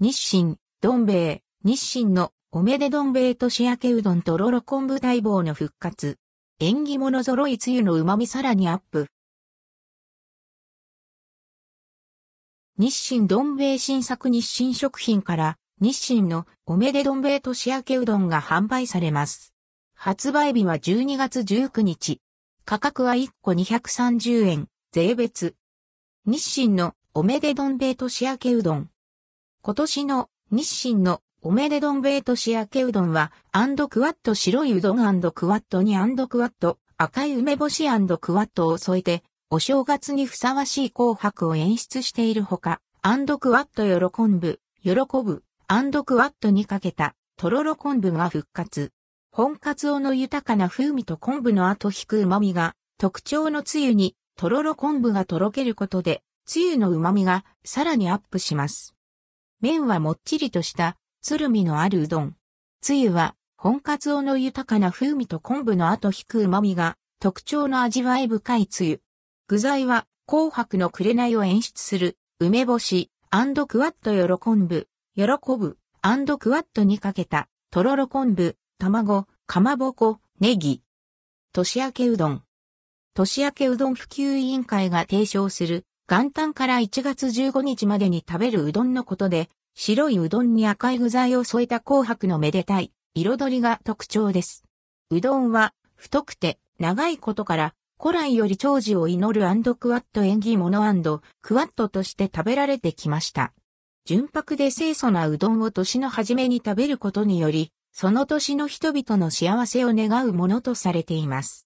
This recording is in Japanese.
日清、どん兵衛、日清のおめでどん兵衛年明けうどんとろろ昆布大棒の復活。縁起物揃いつゆの旨味さらにアップ。日清どん兵衛新作日清食品から日清のおめでどん兵衛年明けうどんが販売されます。発売日は12月19日。価格は1個230円、税別。日清のおめでどん兵衛年明けうどん。今年の日清のおめでどん兵衛年明けうどんは、アンドクワット白いうどんアンドクワットにアンドクワット赤い梅干しアンドクワットを添えて、お正月にふさわしい紅白を演出しているほか、アンドクワット喜ぶ、喜ぶ、アンドクワットにかけた、とろろ昆布が復活。本カツオの豊かな風味と昆布の後引く旨味が特徴のつゆにとろろ昆布がとろけることで、つゆの旨味がさらにアップします。麺はもっちりとしたつるみのあるうどん。つゆは本カツオの豊かな風味と昆布の後引く旨味が特徴の味わい深いつゆ。具材は紅白の紅を演出する梅干しクワット喜ぶ、喜ぶクワットにかけたとろろ昆布、卵、かまぼこ、ネギ。年明けうどん。年明けうどん普及委員会が提唱する元旦から1月15日までに食べるうどんのことで、白いうどんに赤い具材を添えた紅白のめでたい彩りが特徴です。うどんは太くて長いことから古来より長寿を祈るクワット縁起物クワットとして食べられてきました。純白で清楚なうどんを年の初めに食べることにより、その年の人々の幸せを願うものとされています。